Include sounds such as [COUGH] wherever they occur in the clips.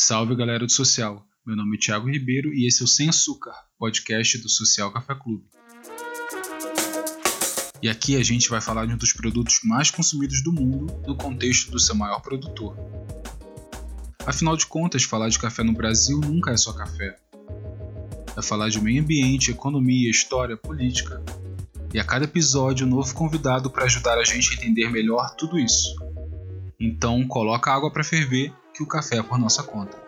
Salve galera do Social, meu nome é Thiago Ribeiro e esse é o Sem Açúcar, podcast do Social Café Clube. E aqui a gente vai falar de um dos produtos mais consumidos do mundo no contexto do seu maior produtor. Afinal de contas, falar de café no Brasil nunca é só café. É falar de meio ambiente, economia, história, política. E a cada episódio, um novo convidado para ajudar a gente a entender melhor tudo isso. Então, coloca água para ferver que o café é por nossa conta.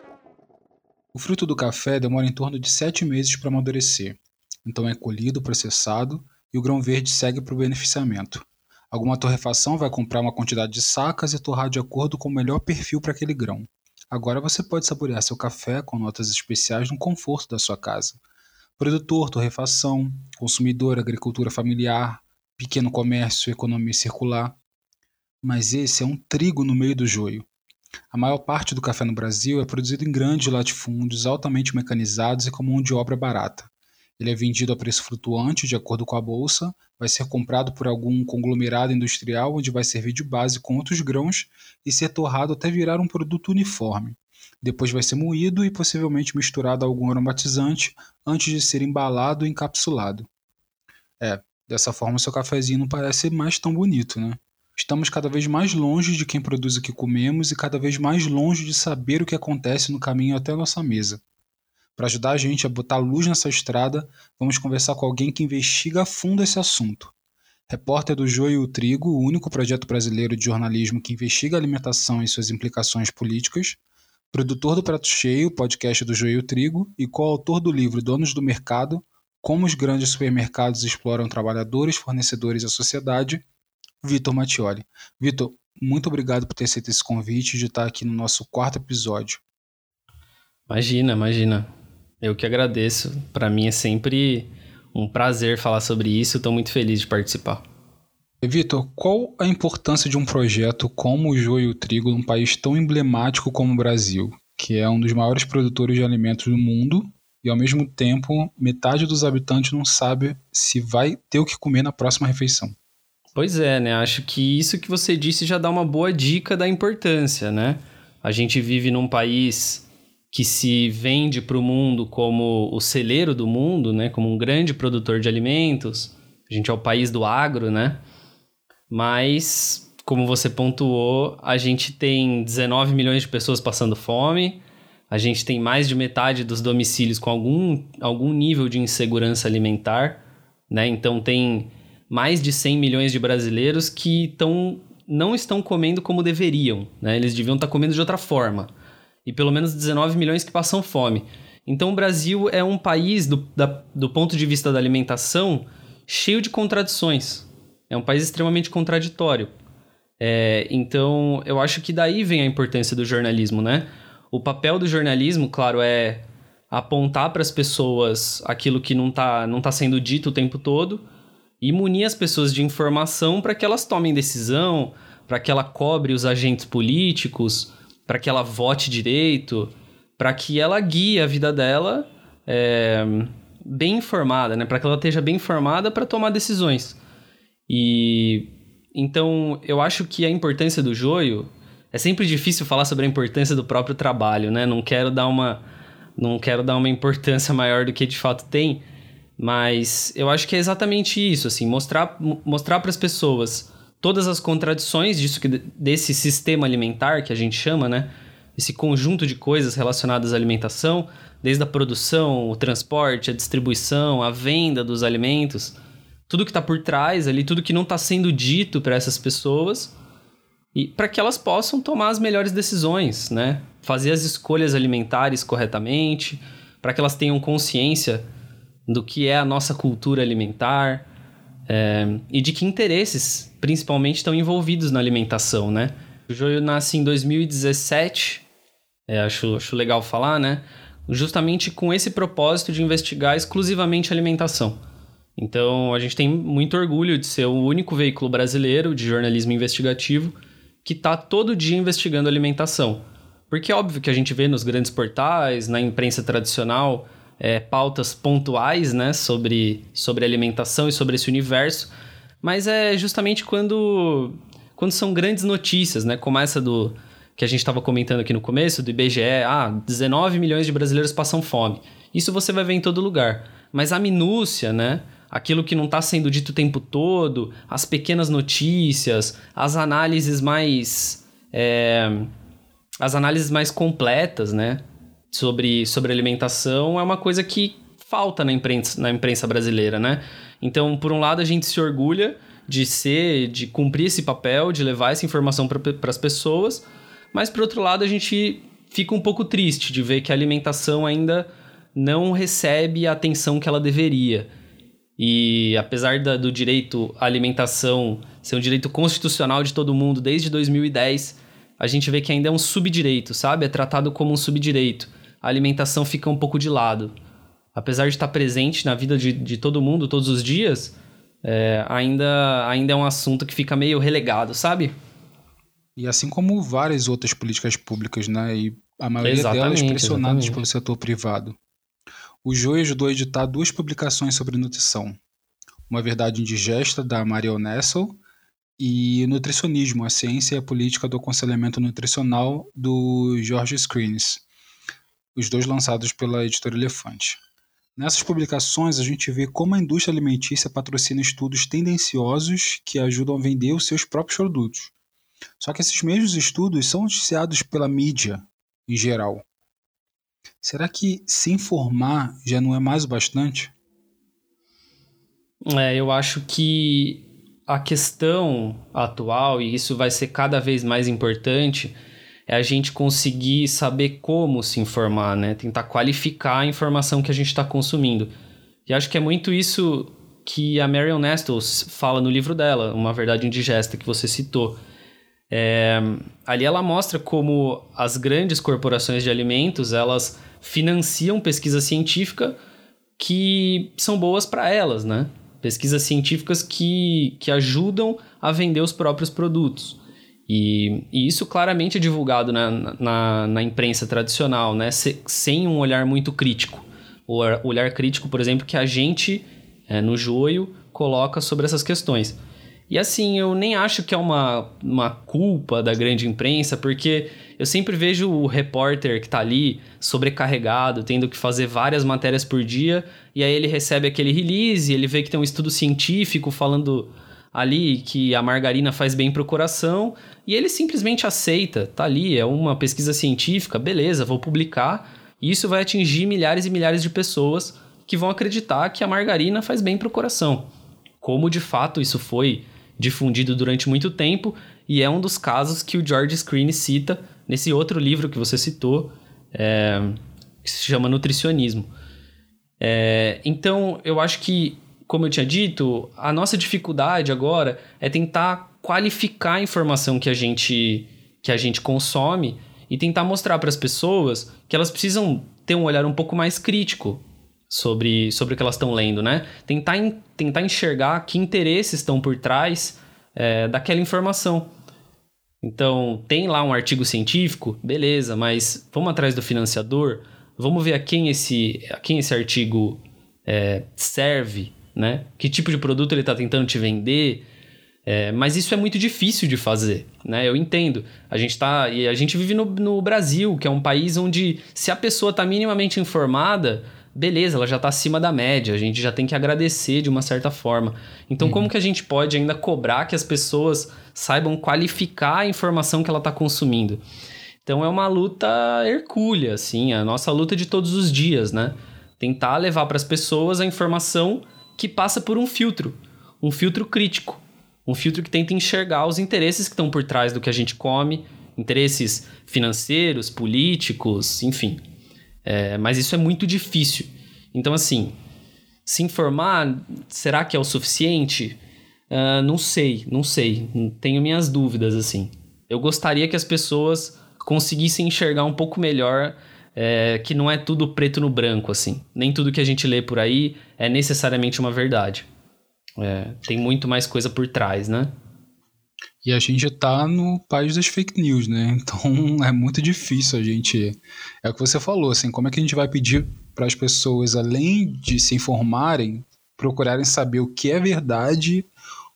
O fruto do café demora em torno de 7 meses para amadurecer, então é colhido, processado e o grão verde segue para o beneficiamento. Alguma torrefação vai comprar uma quantidade de sacas e torrar de acordo com o melhor perfil para aquele grão. Agora você pode saborear seu café com notas especiais no conforto da sua casa. Produtor, torrefação, consumidor, agricultura familiar, pequeno comércio, economia circular. Mas esse é um trigo no meio do joio. A maior parte do café no Brasil é produzido em grandes latifúndios altamente mecanizados e com mão de obra barata. Ele é vendido a preço flutuante, de acordo com a bolsa, vai ser comprado por algum conglomerado industrial, onde vai servir de base com outros grãos e ser torrado até virar um produto uniforme. Depois vai ser moído e possivelmente misturado a algum aromatizante antes de ser embalado e encapsulado. É, dessa forma seu cafezinho não parece mais tão bonito, né? Estamos cada vez mais longe de quem produz o que comemos e cada vez mais longe de saber o que acontece no caminho até nossa mesa. Para ajudar a gente a botar luz nessa estrada, vamos conversar com alguém que investiga a fundo esse assunto. Repórter do Joio e o Trigo, o único projeto brasileiro de jornalismo que investiga a alimentação e suas implicações políticas, produtor do Prato Cheio, podcast do Joio e o Trigo, e coautor do livro Donos do Mercado, Como os grandes supermercados exploram trabalhadores, fornecedores e a sociedade, Vitor Mattioli. Vitor, muito obrigado por ter aceito esse convite de estar aqui no nosso quarto episódio. Imagina, imagina. Eu que agradeço. Para mim é sempre um prazer falar sobre isso. Estou muito feliz de participar. Vitor, qual a importância de um projeto como o Joio e o Trigo num país tão emblemático como o Brasil, que é um dos maiores produtores de alimentos do mundo e ao mesmo tempo metade dos habitantes não sabe se vai ter o que comer na próxima refeição? Pois é, né? Acho que isso que você disse já dá uma boa dica da importância, né? A gente vive num país que se vende para o mundo como o celeiro do mundo, né? Como um grande produtor de alimentos. A gente é o país do agro, né? Mas, como você pontuou, a gente tem 19 milhões de pessoas passando fome. A gente tem mais de metade dos domicílios com algum, algum nível de insegurança alimentar, né? Então tem mais de 100 milhões de brasileiros que tão, não estão comendo como deveriam, né? Eles deviam estar comendo de outra forma. E pelo menos 19 milhões que passam fome. Então o Brasil é um país, do, da, do ponto de vista da alimentação, cheio de contradições. É um país extremamente contraditório. É, então eu acho que daí vem a importância do jornalismo, né? O papel do jornalismo, claro, é apontar para as pessoas aquilo que não está não tá sendo dito o tempo todo, e munir as pessoas de informação para que elas tomem decisão, para que ela cobre os agentes políticos, para que ela vote direito, para que ela guie a vida dela é, bem informada, né? Para que ela esteja bem informada para tomar decisões. E então eu acho que a importância do joio é sempre difícil falar sobre a importância do próprio trabalho, né? Não quero dar uma não quero dar uma importância [LAUGHS] maior do que de fato tem, mas eu acho que é exatamente isso, assim, mostrar mostrar para as pessoas todas as contradições disso que desse sistema alimentar que a gente chama, né? Esse conjunto de coisas relacionadas à alimentação, desde a produção, o transporte, a distribuição, a venda dos alimentos, tudo que está por trás ali, tudo que não está sendo dito para essas pessoas, e para que elas possam tomar as melhores decisões, né? Fazer as escolhas alimentares corretamente, para que elas tenham consciência do que é a nossa cultura alimentar é, e de que interesses, principalmente, estão envolvidos na alimentação, né? O Joio nasce em 2017, é, acho, acho legal falar, né? Justamente com esse propósito de investigar exclusivamente alimentação. Então, a gente tem muito orgulho de ser o único veículo brasileiro de jornalismo investigativo que está todo dia investigando alimentação. Porque é óbvio que a gente vê nos grandes portais, na imprensa tradicional, é, pautas pontuais né, sobre, sobre alimentação e sobre esse universo, mas é justamente quando, quando são grandes notícias, né, como essa do que a gente estava comentando aqui no começo, do IBGE, ah, 19 milhões de brasileiros passam fome. Isso você vai ver em todo lugar. Mas a minúcia, né? Aquilo que não está sendo dito o tempo todo, as pequenas notícias, as análises mais. É, as análises mais completas, né? Sobre, sobre alimentação é uma coisa que falta na imprensa, na imprensa brasileira, né? Então, por um lado, a gente se orgulha de ser, de cumprir esse papel, de levar essa informação para as pessoas, mas por outro lado, a gente fica um pouco triste de ver que a alimentação ainda não recebe a atenção que ela deveria. E apesar da, do direito à alimentação ser um direito constitucional de todo mundo desde 2010, a gente vê que ainda é um subdireito, sabe? É tratado como um subdireito. A alimentação fica um pouco de lado. Apesar de estar presente na vida de, de todo mundo todos os dias, é, ainda, ainda é um assunto que fica meio relegado, sabe? E assim como várias outras políticas públicas, né? E a maioria exatamente, delas pressionadas exatamente. pelo setor privado. O Joey ajudou a editar duas publicações sobre nutrição. Uma Verdade Indigesta, da Mariel Nessel, e Nutricionismo, a Ciência e a Política do Aconselhamento Nutricional, do George Screens, os dois lançados pela editora Elefante. Nessas publicações, a gente vê como a indústria alimentícia patrocina estudos tendenciosos que ajudam a vender os seus próprios produtos. Só que esses mesmos estudos são noticiados pela mídia em geral. Será que se informar já não é mais o bastante? É, eu acho que a questão atual, e isso vai ser cada vez mais importante, é a gente conseguir saber como se informar, né? Tentar qualificar a informação que a gente está consumindo. E acho que é muito isso que a Marion Nestles fala no livro dela, Uma Verdade Indigesta, que você citou. É, ali ela mostra como as grandes corporações de alimentos elas financiam pesquisa científica que são boas para elas, né? Pesquisas científicas que, que ajudam a vender os próprios produtos. E, e isso claramente é divulgado na, na, na imprensa tradicional, né? Se, sem um olhar muito crítico. O olhar crítico, por exemplo, que a gente, é, no joio, coloca sobre essas questões. E assim, eu nem acho que é uma, uma culpa da grande imprensa, porque eu sempre vejo o repórter que tá ali sobrecarregado, tendo que fazer várias matérias por dia, e aí ele recebe aquele release, ele vê que tem um estudo científico falando ali que a margarina faz bem pro coração, e ele simplesmente aceita, tá ali, é uma pesquisa científica, beleza, vou publicar, e isso vai atingir milhares e milhares de pessoas que vão acreditar que a margarina faz bem pro coração. Como de fato isso foi difundido durante muito tempo e é um dos casos que o George Screen cita nesse outro livro que você citou, é, que se chama Nutricionismo. É, então, eu acho que, como eu tinha dito, a nossa dificuldade agora é tentar qualificar a informação que a gente, que a gente consome e tentar mostrar para as pessoas que elas precisam ter um olhar um pouco mais crítico sobre, sobre o que elas estão lendo, né? Tentar, tentar enxergar que interesses estão por trás é, daquela informação. Então, tem lá um artigo científico, beleza, mas vamos atrás do financiador, vamos ver a quem esse, a quem esse artigo é, serve, né? Que tipo de produto ele está tentando te vender. É, mas isso é muito difícil de fazer, né? Eu entendo. A gente tá. E a gente vive no, no Brasil, que é um país onde, se a pessoa está minimamente informada, beleza, ela já está acima da média, a gente já tem que agradecer de uma certa forma. Então, uhum. como que a gente pode ainda cobrar que as pessoas saibam qualificar a informação que ela está consumindo? Então, é uma luta hercúlea, assim, a nossa luta de todos os dias, né? Tentar levar para as pessoas a informação que passa por um filtro, um filtro crítico, um filtro que tenta enxergar os interesses que estão por trás do que a gente come, interesses financeiros, políticos, enfim. É, mas isso é muito difícil. Então, assim, se informar, será que é o suficiente? Uh, não sei, não sei. Tenho minhas dúvidas, assim. Eu gostaria que as pessoas conseguissem enxergar um pouco melhor é, que não é tudo preto no branco, assim. Nem tudo que a gente lê por aí é necessariamente uma verdade. É, tem muito mais coisa por trás, né? E a gente está no país das fake news, né? [LAUGHS] Então é muito difícil a gente. É o que você falou, assim, como é que a gente vai pedir para as pessoas, além de se informarem, procurarem saber o que é verdade,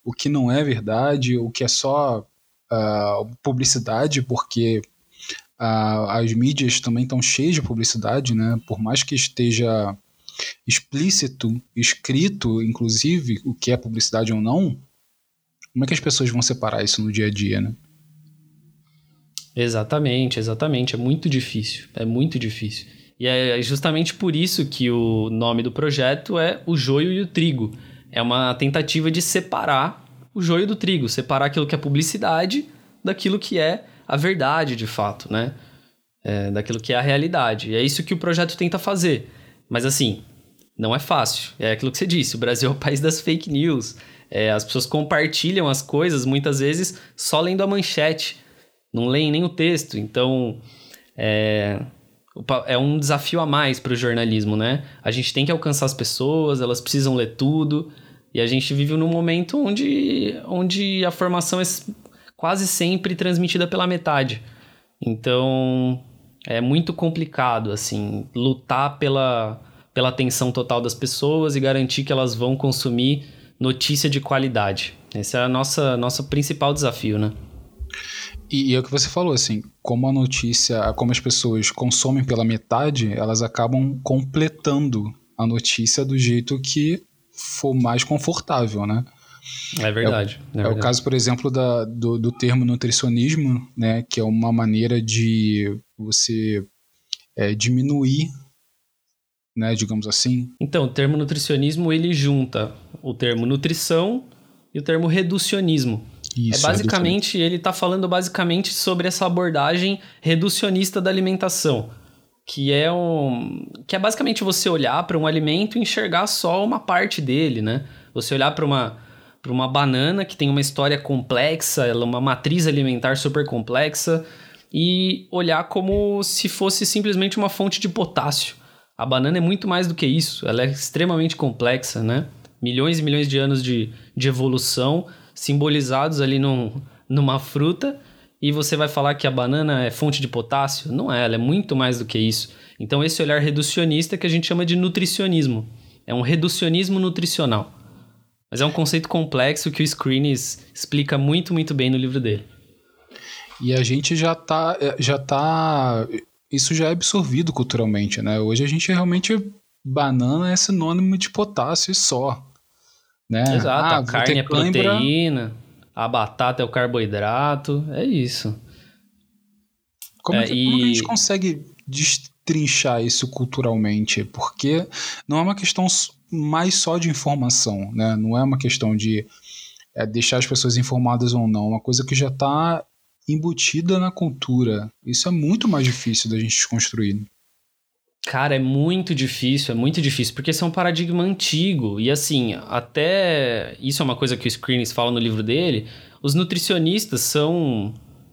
o que não é verdade, o que é só uh, publicidade, porque as mídias também estão cheias de publicidade, né? Por mais que esteja explícito, escrito, inclusive, o que é publicidade ou não, como é que as pessoas vão separar isso no dia a dia, né? Exatamente, exatamente. É muito difícil. É muito difícil. E é justamente por isso que o nome do projeto é O Joio e o Trigo. É uma tentativa de separar o joio do trigo, separar aquilo que é publicidade daquilo que é a verdade de fato, né? É, daquilo que é a realidade. E é isso que o projeto tenta fazer. Mas assim, não é fácil. É aquilo que você disse: o Brasil é o país das fake news. É, as pessoas compartilham as coisas muitas vezes só lendo a manchete, não leem nem o texto. Então, é, é um desafio a mais para o jornalismo, né? A gente tem que alcançar as pessoas, elas precisam ler tudo. E a gente vive num momento onde, onde a formação é quase sempre transmitida pela metade. Então, é muito complicado, assim, lutar pela, pela atenção total das pessoas e garantir que elas vão consumir notícia de qualidade. Esse é o nosso, principal desafio, né? E, e é o que você falou, assim, como a notícia, como as pessoas consomem pela metade, elas acabam completando a notícia do jeito que for mais confortável, né? É verdade. É, é, verdade. é o caso, por exemplo, da, do, do termo nutricionismo, né? Que é uma maneira de você é, diminuir, né? Digamos assim. Então, o termo nutricionismo ele junta o termo nutrição e o termo reducionismo. Isso, é basicamente, ele está falando basicamente sobre essa abordagem reducionista da alimentação que é um que é basicamente você olhar para um alimento e enxergar só uma parte dele, né? Você olhar para uma para uma banana que tem uma história complexa, ela é uma matriz alimentar super complexa e olhar como se fosse simplesmente uma fonte de potássio. A banana é muito mais do que isso, ela é extremamente complexa, né? Milhões e milhões de anos de, de evolução simbolizados ali num, numa fruta e você vai falar que a banana é fonte de potássio? Não é, ela é muito mais do que isso. Então, esse olhar reducionista que a gente chama de nutricionismo. É um reducionismo nutricional. Mas é um conceito complexo que o Screenes explica muito, muito bem no livro dele. E a gente já tá, é, já tá. Isso já é absorvido culturalmente, né? Hoje a gente realmente. Banana é sinônimo de potássio e só. Né? Exato, ah, a carne é proteína a batata é o carboidrato, é isso. Como, é, que, e... como que a gente consegue destrinchar isso culturalmente? Porque não é uma questão mais só de informação, né? Não é uma questão de é, deixar as pessoas informadas ou não, é uma coisa que já está embutida na cultura. Isso é muito mais difícil da gente desconstruir. Cara, é muito difícil, é muito difícil, porque esse é um paradigma antigo. E assim, até. Isso é uma coisa que o Screenes fala no livro dele. Os nutricionistas são,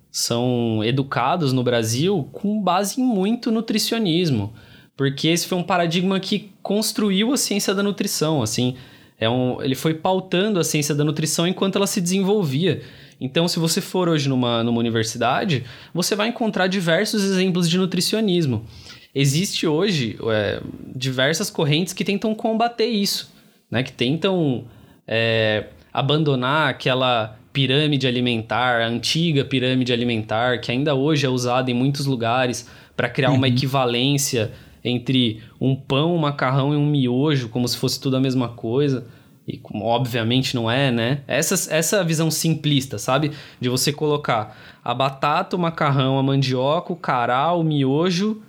são educados no Brasil com base em muito nutricionismo. Porque esse foi um paradigma que construiu a ciência da nutrição. Assim, é um, ele foi pautando a ciência da nutrição enquanto ela se desenvolvia. Então, se você for hoje numa, numa universidade, você vai encontrar diversos exemplos de nutricionismo. Existe hoje é, diversas correntes que tentam combater isso, né? Que tentam é, abandonar aquela pirâmide alimentar, a antiga pirâmide alimentar, que ainda hoje é usada em muitos lugares para criar uhum. uma equivalência entre um pão, um macarrão e um miojo, como se fosse tudo a mesma coisa. E como obviamente não é, né? Essa, essa visão simplista, sabe? De você colocar a batata, o macarrão, a mandioca, o cará, o miojo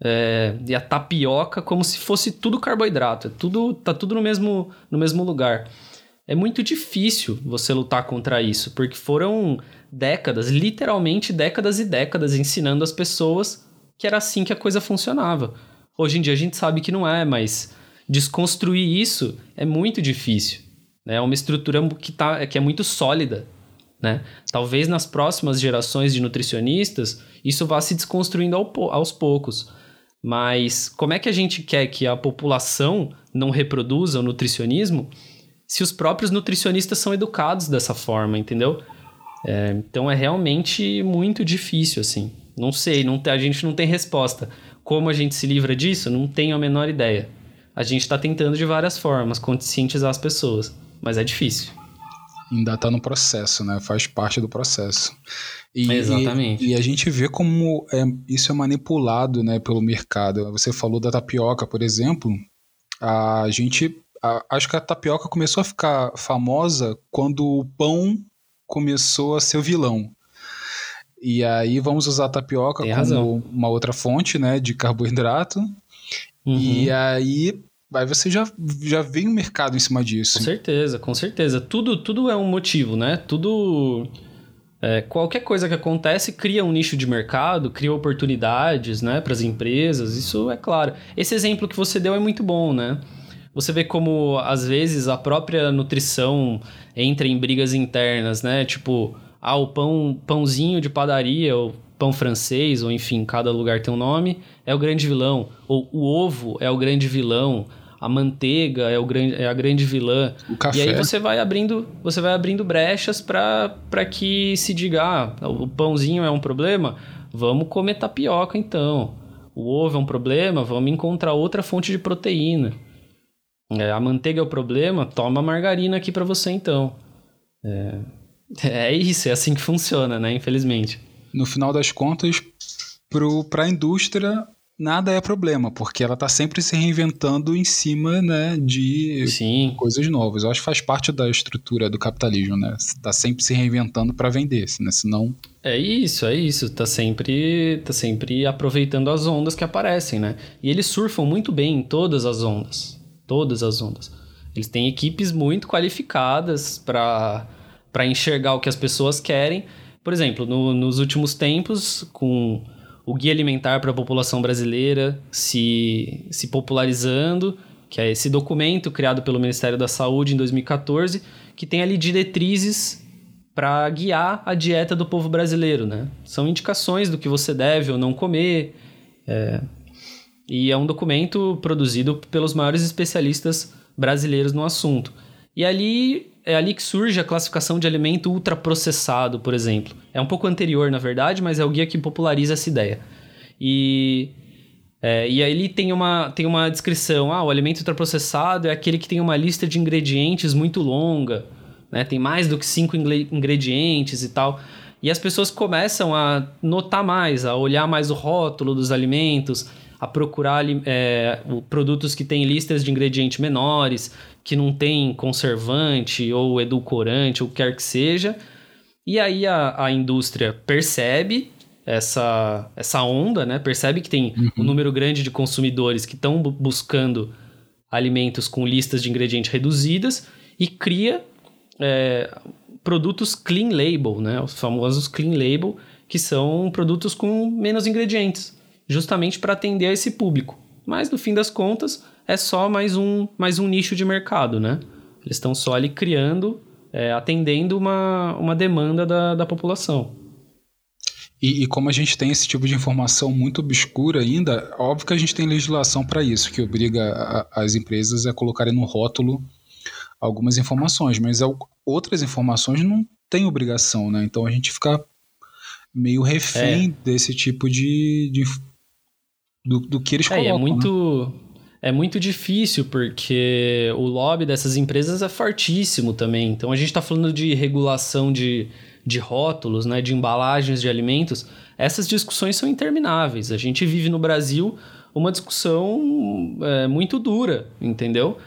é, e a tapioca como se fosse tudo carboidrato. É tudo, tá tudo no mesmo, no mesmo lugar. É muito difícil você lutar contra isso, porque foram décadas, literalmente décadas e décadas, ensinando as pessoas que era assim que a coisa funcionava. Hoje em dia a gente sabe que não é, mas desconstruir isso é muito difícil. Né? É uma estrutura que, tá, que é muito sólida. Né? Talvez nas próximas gerações de nutricionistas isso vá se desconstruindo aos poucos. Mas como é que a gente quer que a população não reproduza o nutricionismo se os próprios nutricionistas são educados dessa forma, entendeu? É, então é realmente muito difícil, assim. Não sei, não, a gente não tem resposta. Como a gente se livra disso? Não tenho a menor ideia. A gente está tentando de várias formas conscientizar as pessoas, mas é difícil. Ainda está no processo, né? Faz parte do processo. E, Exatamente. E, e, a gente vê como é, isso é manipulado né, pelo mercado. Você falou da tapioca, por exemplo. A gente. A, acho que a tapioca começou a ficar famosa quando o pão começou a ser o vilão. E aí vamos usar a tapioca Tem como razão. uma outra fonte né, de carboidrato. Uhum. E aí Aí você já, já vem um mercado em cima disso. Com certeza, com certeza. Tudo, tudo é um motivo, né? Tudo. É, qualquer coisa que acontece cria um nicho de mercado, cria oportunidades né, para as empresas, isso é claro. Esse exemplo que você deu é muito bom, né? Você vê como, às vezes, a própria nutrição entra em brigas internas, né? Tipo, ah, o pão, pãozinho de padaria, ou pão francês, ou enfim, cada lugar tem um nome, é o grande vilão. Ou o ovo é o grande vilão a manteiga é, o grande, é a grande vilã. O café. E aí você vai abrindo, você vai abrindo brechas para que se diga, ah, o pãozinho é um problema, vamos comer tapioca então. O ovo é um problema, vamos encontrar outra fonte de proteína. É, a manteiga é o problema, toma margarina aqui para você então. É, [LAUGHS] é isso, é assim que funciona, né? Infelizmente. No final das contas, para a indústria, nada é problema, porque ela está sempre se reinventando em cima né, de Sim. coisas novas. Eu acho que faz parte da estrutura do capitalismo, né? Está sempre se reinventando para vender, né? senão... É isso, é isso. Tá sempre, tá sempre aproveitando as ondas que aparecem, né? E eles surfam muito bem em todas as ondas. Todas as ondas. Eles têm equipes muito qualificadas para enxergar o que as pessoas querem. Por exemplo, no, nos últimos tempos, com o guia alimentar para a população brasileira se, se popularizando, que é esse documento criado pelo Ministério da Saúde em 2014, que tem ali diretrizes para guiar a dieta do povo brasileiro, né? São indicações do que você deve ou não comer. É... E é um documento produzido pelos maiores especialistas brasileiros no assunto. E ali é ali que surge a classificação de alimento ultraprocessado, por exemplo. É um pouco anterior, na verdade, mas é o guia que populariza essa ideia. E, é, e aí ele tem uma, tem uma descrição: ah, o alimento ultraprocessado é aquele que tem uma lista de ingredientes muito longa, né? tem mais do que cinco ingredientes e tal. E as pessoas começam a notar mais, a olhar mais o rótulo dos alimentos, a procurar é, produtos que têm listas de ingredientes menores que não tem conservante ou edulcorante ou quer que seja. E aí a, a indústria percebe essa, essa onda, né? Percebe que tem uhum. um número grande de consumidores que estão buscando alimentos com listas de ingredientes reduzidas e cria é, produtos clean label, né? Os famosos clean label, que são produtos com menos ingredientes, justamente para atender a esse público. Mas no fim das contas, é só mais um, mais um nicho de mercado, né? Eles estão só ali criando, é, atendendo uma, uma demanda da, da população. E, e, como a gente tem esse tipo de informação muito obscura ainda, óbvio que a gente tem legislação para isso, que obriga a, as empresas a colocarem no rótulo algumas informações, mas outras informações não tem obrigação, né? Então a gente fica meio refém é. desse tipo de, de do, do, que eles é, colocam. É muito, né? É muito difícil porque o lobby dessas empresas é fortíssimo também. Então a gente está falando de regulação de, de rótulos, né, de embalagens de alimentos. Essas discussões são intermináveis. A gente vive no Brasil uma discussão é, muito dura, entendeu?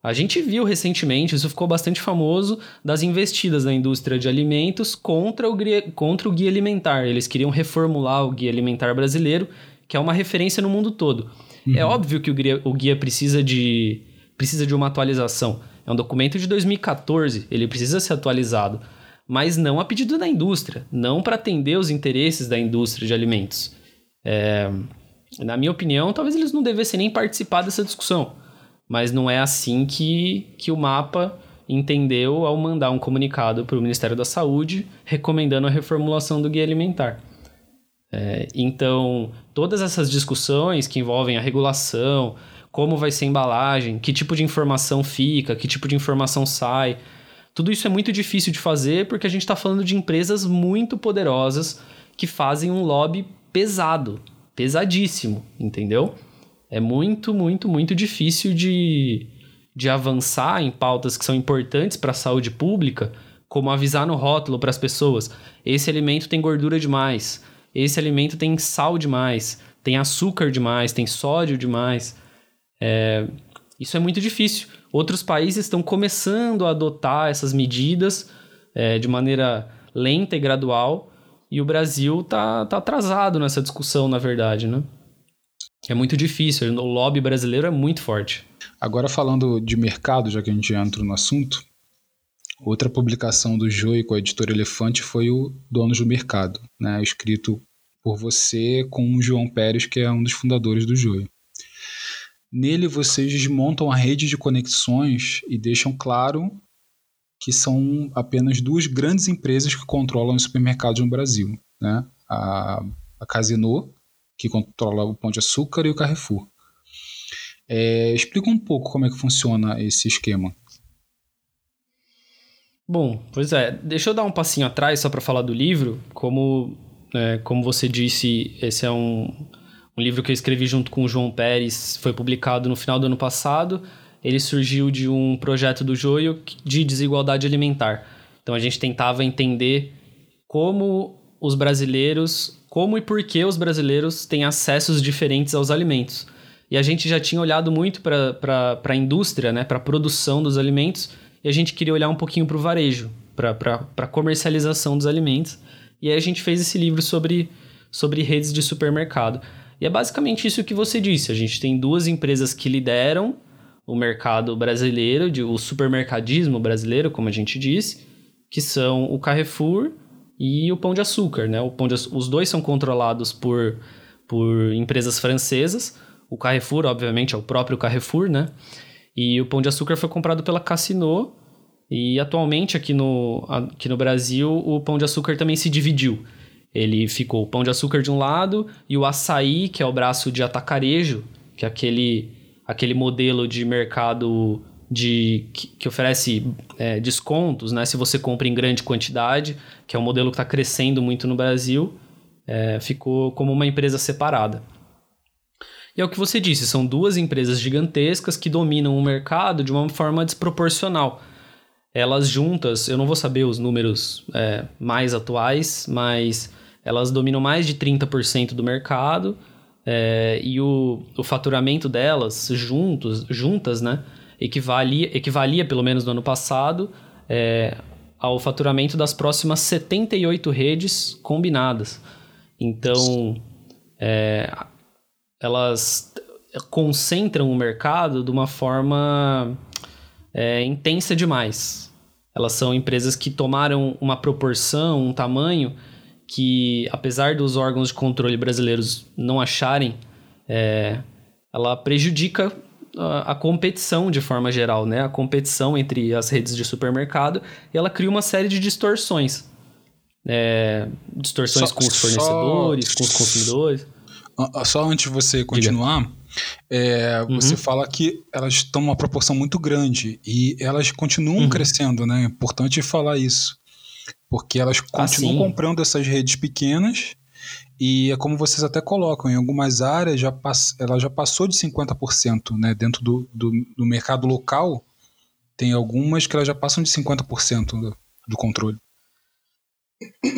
A gente viu recentemente, isso ficou bastante famoso, das investidas na indústria de alimentos contra o, contra o guia alimentar. Eles queriam reformular o guia alimentar brasileiro, que é uma referência no mundo todo. É uhum. É óbvio que o guia, o guia precisa, de, precisa de uma atualização. É um documento de 2014, ele precisa ser atualizado. Mas não a pedido da indústria, não para atender os interesses da indústria de alimentos. É, na minha opinião, talvez eles não devessem nem participar dessa discussão. Mas não é assim que, que o mapa entendeu ao mandar um comunicado para o Ministério da Saúde recomendando a reformulação do guia alimentar. É, então, todas essas discussões que envolvem a regulação, como vai ser a embalagem, que tipo de informação fica, que tipo de informação sai, tudo isso é muito difícil de fazer porque a gente está falando de empresas muito poderosas que fazem um lobby pesado, pesadíssimo, entendeu? É muito, muito, muito difícil de, de avançar em pautas que são importantes para a saúde pública como avisar no rótulo para as pessoas: esse alimento tem gordura demais, esse alimento tem sal demais, tem açúcar demais, tem sódio demais. É, isso é muito difícil. Outros países estão começando a adotar essas medidas é, de maneira lenta e gradual, e o Brasil tá, tá atrasado nessa discussão, na verdade, né? É muito difícil, o lobby brasileiro é muito forte. Agora falando de mercado, já que a gente entra no assunto, outra publicação do Joey com a editora Elefante foi o Donos do Mercado, né, escrito por você com o João Pérez, que é um dos fundadores do Joey. Nele vocês desmontam a rede de conexões e deixam claro que são apenas duas grandes empresas que controlam os supermercados no Brasil, né? A, a Casino, que controla o Pão de Açúcar, e o Carrefour. É, explica um pouco como é que funciona esse esquema. Bom, pois é. Deixa eu dar um passinho atrás só para falar do livro. Como, é, como você disse, esse é um, um livro que eu escrevi junto com o João Pérez. Foi publicado no final do ano passado. Ele surgiu de um projeto do Joio de desigualdade alimentar. Então a gente tentava entender como os brasileiros, como e por que os brasileiros têm acessos diferentes aos alimentos. E a gente já tinha olhado muito para a indústria, né, para a produção dos alimentos, e a gente queria olhar um pouquinho para o varejo, para a comercialização dos alimentos. E aí a gente fez esse livro sobre, sobre redes de supermercado. E é basicamente isso que você disse. A gente tem duas empresas que lideram o mercado brasileiro, de, o supermercadismo brasileiro, como a gente disse, que são o Carrefour e o Pão de Açúcar. Né? O Pão de, os dois são controlados por, por empresas francesas. O Carrefour, obviamente, é o próprio Carrefour, né? E o Pão de Açúcar foi comprado pela Cassino. E atualmente aqui no, aqui no Brasil, o Pão de Açúcar também se dividiu. Ele ficou o Pão de Açúcar de um lado e o Açaí, que é o braço de atacarejo, que é aquele, aquele modelo de mercado de, que, que oferece é, descontos, né? Se você compra em grande quantidade, que é um modelo que está crescendo muito no Brasil, é, ficou como uma empresa separada. E é o que você disse, são duas empresas gigantescas que dominam o mercado de uma forma desproporcional. Elas juntas, eu não vou saber os números é, mais atuais, mas elas dominam mais de 30% do mercado é, e o, o faturamento delas juntos, juntas, né, equivalia, equivalia, pelo menos no ano passado, é, ao faturamento das próximas 78 redes combinadas. Então, é, elas concentram o mercado de uma forma é, intensa demais. Elas são empresas que tomaram uma proporção, um tamanho que, apesar dos órgãos de controle brasileiros não acharem, é, ela prejudica a, a, competição de forma geral, né? A competição entre as redes de supermercado e ela cria uma série de distorções. É, distorções só, com os fornecedores, só... com os consumidores. Só antes de você continuar, é, uhum. você fala que elas estão uma proporção muito grande e elas continuam uhum. crescendo, né? É importante falar isso. Porque elas ah, continuam ah, comprando essas redes pequenas e é como vocês até colocam, em algumas áreas já ela já passou de 50%, né? Dentro do, do, do mercado local, tem algumas que elas já passam de 50% do, do controle.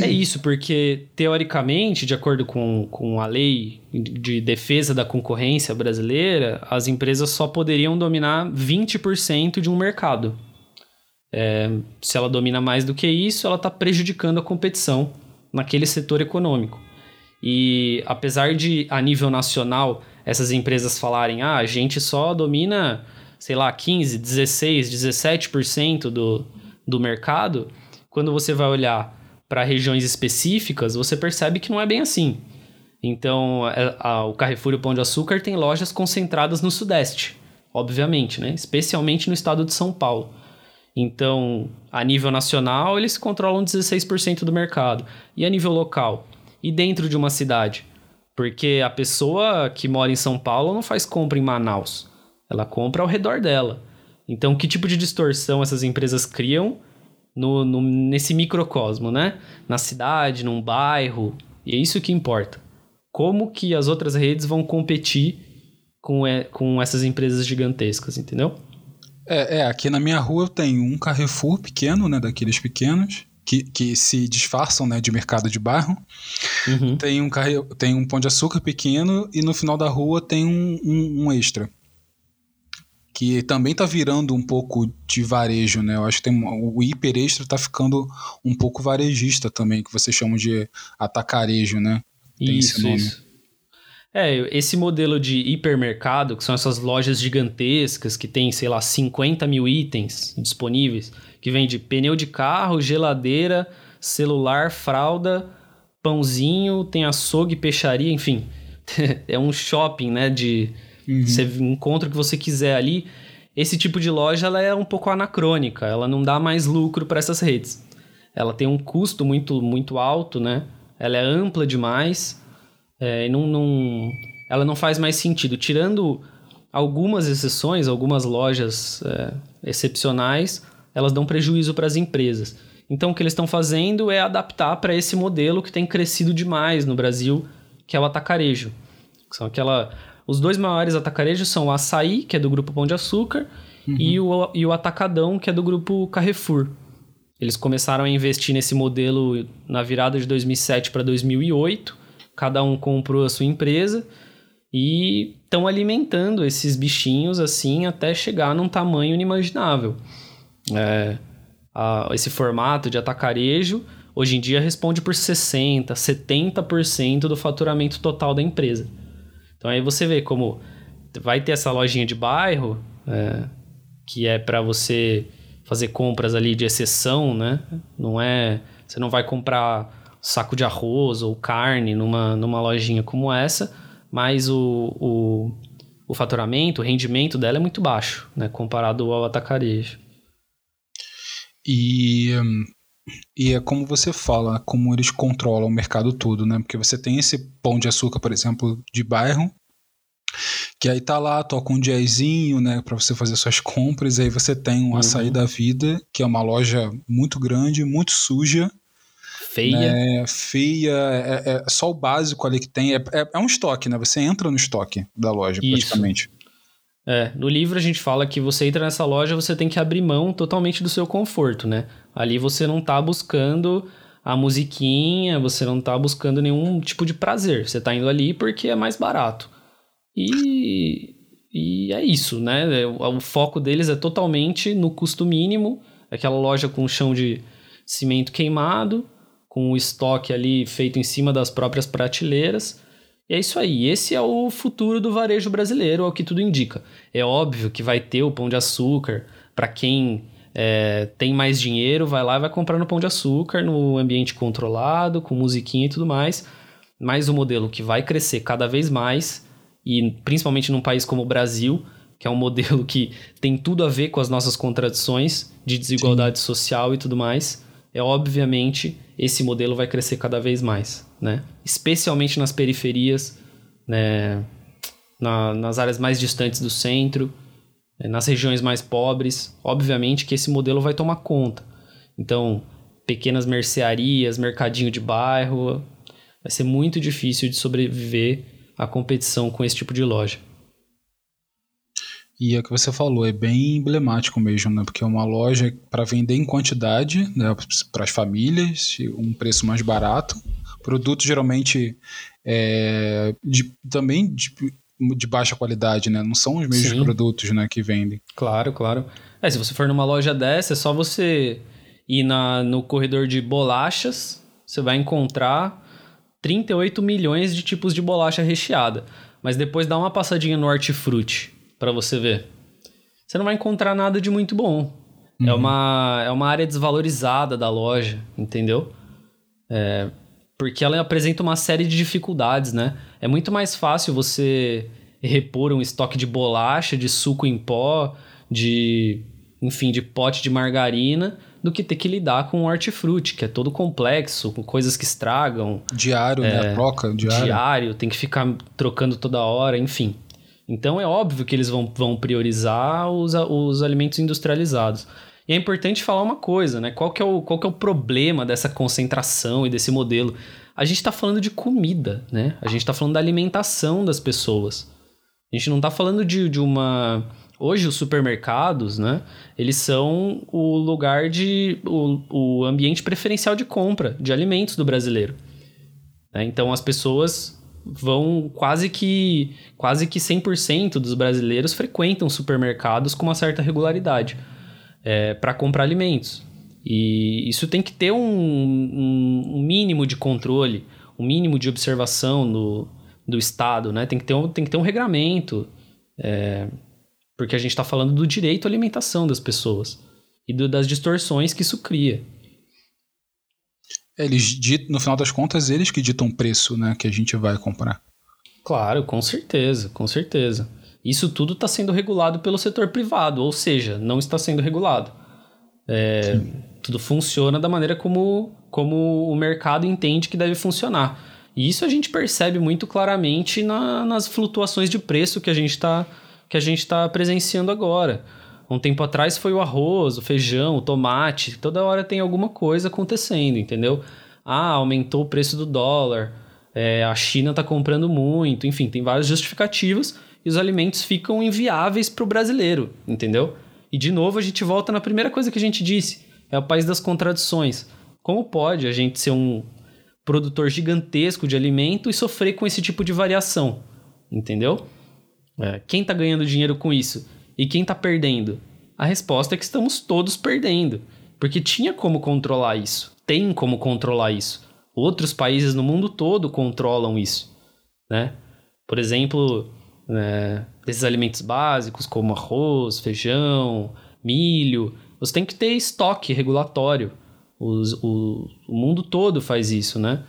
É isso, porque teoricamente, de acordo com, com a lei de defesa da concorrência brasileira, as empresas só poderiam dominar 20% de um mercado. É, se ela domina mais do que isso, ela está prejudicando a competição naquele setor econômico. E apesar de, a nível nacional, essas empresas falarem, ah, a gente só domina, sei lá, 15, 16, 17% do, do mercado, quando você vai olhar para regiões específicas, você percebe que não é bem assim. Então, é, a, o Carrefour e o Pão de Açúcar tem lojas concentradas no Sudeste, obviamente, né? especialmente no estado de São Paulo. Então, a nível nacional, eles controlam 16% do mercado. E a nível local? E dentro de uma cidade? Porque a pessoa que mora em São Paulo não faz compra em Manaus. Ela compra ao redor dela. Então, que tipo de distorção essas empresas criam no, no, nesse microcosmo, né? Na cidade, num bairro. E é isso que importa. Como que as outras redes vão competir com, é, com essas empresas gigantescas, entendeu? É, é, aqui na minha rua tem um Carrefour pequeno, né, daqueles pequenos, que, que se disfarçam, né, de mercado de bairro. Uhum. Tem, um carre... tem um pão de açúcar pequeno e no final da rua tem um, um, um extra. Que também tá virando um pouco de varejo, né? Eu acho que tem, o hiper extra tá ficando um pouco varejista também, que você chama de atacarejo, né? Tem isso, esse nome. Isso. É, esse modelo de hipermercado, que são essas lojas gigantescas que tem, sei lá, 50 mil itens disponíveis, que vende pneu de carro, geladeira, celular, fralda, pãozinho, tem açougue, peixaria, enfim. [LAUGHS] é um shopping, né? De uhum. você encontra o que você quiser ali. Esse tipo de loja ela é um pouco anacrônica, ela não dá mais lucro para essas redes. Ela tem um custo muito, muito alto, né? Ela é ampla demais é, não, não, ela não faz mais sentido. Tirando algumas exceções, algumas lojas é, excepcionais, elas dão prejuízo para as empresas. Então, o que eles estão fazendo é adaptar para esse modelo que tem crescido demais no Brasil, que é o atacarejo. São aquela... Os dois maiores atacarejos são o Açaí, que é do grupo Pão de Açúcar, uhum. e, o, e o Atacadão, que é do grupo Carrefour. Eles começaram a investir nesse modelo na virada de 2007 para 2008 cada um comprou a sua empresa e estão alimentando esses bichinhos assim até chegar num tamanho inimaginável. É, a, esse formato de atacarejo hoje em dia responde por 60%, 70% do faturamento total da empresa. Então aí você vê como vai ter essa lojinha de bairro é, que é para você fazer compras ali de exceção, né? Não é, você não vai comprar saco de arroz ou carne numa, numa lojinha como essa, mas o, o, o faturamento, o rendimento dela é muito baixo, né, comparado ao atacarejo. E, e é como você fala, como eles controlam o mercado todo, né? Porque você tem esse pão de açúcar, por exemplo, de bairro, que aí tá lá, toca um jazzinho, né, para você fazer suas compras, aí você tem um açaí uhum. da vida, que é uma loja muito grande, muito suja, feia. Né? Feia, é, é, só o básico ali que tem. É, é, é, um estoque, né? Você entra no estoque da loja, Isso. praticamente. É, no livro a gente fala que você entra nessa loja, você tem que abrir mão totalmente do seu conforto, né? Ali você não tá buscando a musiquinha, você não tá buscando nenhum tipo de prazer. Você tá indo ali porque é mais barato. E, e é isso, né? O, o foco deles é totalmente no custo mínimo, aquela loja com chão de cimento queimado, com o estoque ali feito em cima das próprias prateleiras. E é isso aí. Esse é o futuro do varejo brasileiro, ao que tudo indica. É óbvio que vai ter o pão de açúcar para quem é, tem mais dinheiro, vai lá e vai comprar no pão de açúcar, no ambiente controlado, com musiquinha e tudo mais. Mas o modelo que vai crescer cada vez mais, e principalmente num país como o Brasil, que é um [LAUGHS] modelo que tem tudo a ver com as nossas contradições de desigualdade Sim. social e tudo mais, é obviamente esse modelo vai crescer cada vez mais, né? Especialmente nas periferias, né? Na, nas áreas mais distantes do centro, né? nas regiões mais pobres, obviamente que esse modelo vai tomar conta. Então, pequenas mercearias, mercadinho de bairro, vai ser muito difícil de sobreviver à competição com esse tipo de loja. E é o que você falou, é bem emblemático mesmo, né? Porque é uma loja para vender em quantidade, né? Para as famílias, um preço mais barato. Produtos geralmente é, de, também de, de, baixa qualidade, né? Não são os mesmos Sim. produtos né, que vendem. Claro, claro. É, se você for numa loja dessa, é só você ir na, no corredor de bolachas, você vai encontrar 38 milhões de tipos de bolacha recheada. Mas depois dá uma passadinha no hortifruti para você ver. Você não vai encontrar nada de muito bom. É uhum. É, uma, é uma área desvalorizada da loja, entendeu? É, porque ela apresenta uma série de dificuldades, né? É muito mais fácil você repor um estoque de bolacha, de suco em pó, de, enfim, de pote de margarina, do que ter que lidar com o hortifruti, que é todo complexo, com coisas que estragam. Diário, né? é, né? A troca, diário. Diário, tem que ficar trocando toda hora, enfim. Então é óbvio que eles vão, vão priorizar os, os alimentos industrializados. E é importante falar uma coisa, né? Qual que, é o, qual que é o problema dessa concentração e desse modelo? A gente está falando de comida, né? A gente está falando da alimentação das pessoas. A gente não está falando de, de uma Hoje os supermercados, né, eles são o lugar de o, o ambiente preferencial de compra de alimentos do brasileiro. Né? Então as pessoas vão quase que quase que 100% dos brasileiros frequentam supermercados com uma certa regularidade é, para comprar alimentos. E isso tem que ter um, um, mínimo de controle, um mínimo de observação do, do Estado, né? Tem que ter um, tem que ter um regramento. É, porque a gente está falando do direito à alimentação das pessoas e do, das distorções que isso cria. Eles ditam, no final das contas, eles que ditam o preço né, que a gente vai comprar. Claro, com certeza, com certeza. Isso tudo está sendo regulado pelo setor privado, ou seja, não está sendo regulado. É, tudo funciona da maneira como, como o mercado entende que deve funcionar. E isso a gente percebe muito claramente na, nas flutuações de preço que a gente está que a gente está presenciando agora. Um tempo atrás foi o arroz, o feijão, o tomate, toda hora tem alguma coisa acontecendo, entendeu? Ah, aumentou o preço do dólar, é, a China está comprando muito, enfim, tem várias justificativas e os alimentos ficam inviáveis para o brasileiro, entendeu? E de novo a gente volta na primeira coisa que a gente disse: é o país das contradições. Como pode a gente ser um produtor gigantesco de alimento e sofrer com esse tipo de variação? Entendeu? É, quem está ganhando dinheiro com isso? E quem está perdendo? A resposta é que estamos todos perdendo. Porque tinha como controlar isso. Tem como controlar isso. Outros países no mundo todo controlam isso. Né? Por exemplo, né, desses alimentos básicos como arroz, feijão, milho, você tem que ter estoque regulatório. Os, o, o mundo todo faz isso, né?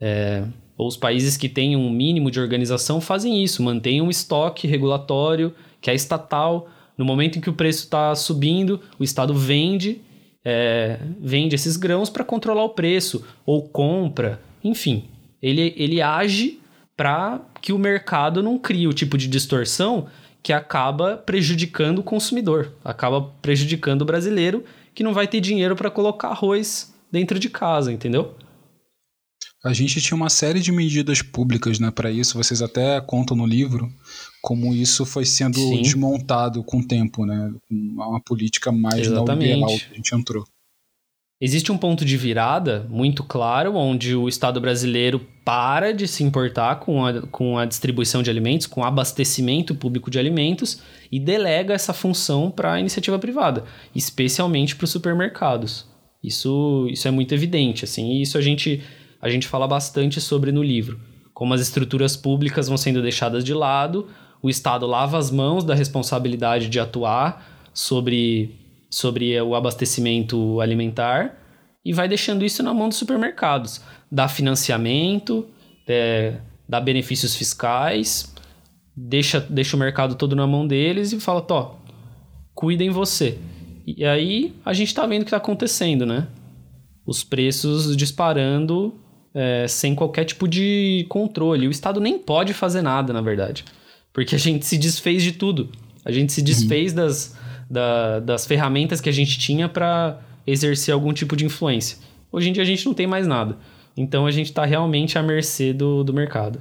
É, ou os países que têm um mínimo de organização fazem isso, mantêm um estoque regulatório que é estatal. No momento em que o preço está subindo, o Estado vende, é, vende esses grãos para controlar o preço, ou compra, enfim. Ele, ele age para que o mercado não crie o tipo de distorção que acaba prejudicando o consumidor, acaba prejudicando o brasileiro que não vai ter dinheiro para colocar arroz dentro de casa, entendeu? A gente tinha uma série de medidas públicas né, para isso, vocês até contam no livro como isso foi sendo Sim. desmontado com o tempo, né? Uma política mais neoliberal que a gente entrou. Existe um ponto de virada muito claro, onde o Estado brasileiro para de se importar com a, com a distribuição de alimentos, com o abastecimento público de alimentos e delega essa função para a iniciativa privada, especialmente para os supermercados. Isso, isso é muito evidente, assim, e isso a gente a gente fala bastante sobre no livro. Como as estruturas públicas vão sendo deixadas de lado, o Estado lava as mãos da responsabilidade de atuar sobre, sobre o abastecimento alimentar e vai deixando isso na mão dos supermercados. Dá financiamento, é, dá benefícios fiscais, deixa, deixa o mercado todo na mão deles e fala, tó, cuidem você. E aí a gente está vendo o que está acontecendo, né? Os preços disparando é, sem qualquer tipo de controle. O Estado nem pode fazer nada, na verdade. Porque a gente se desfez de tudo. A gente se desfez uhum. das, da, das ferramentas que a gente tinha para exercer algum tipo de influência. Hoje em dia a gente não tem mais nada. Então a gente está realmente à mercê do, do mercado.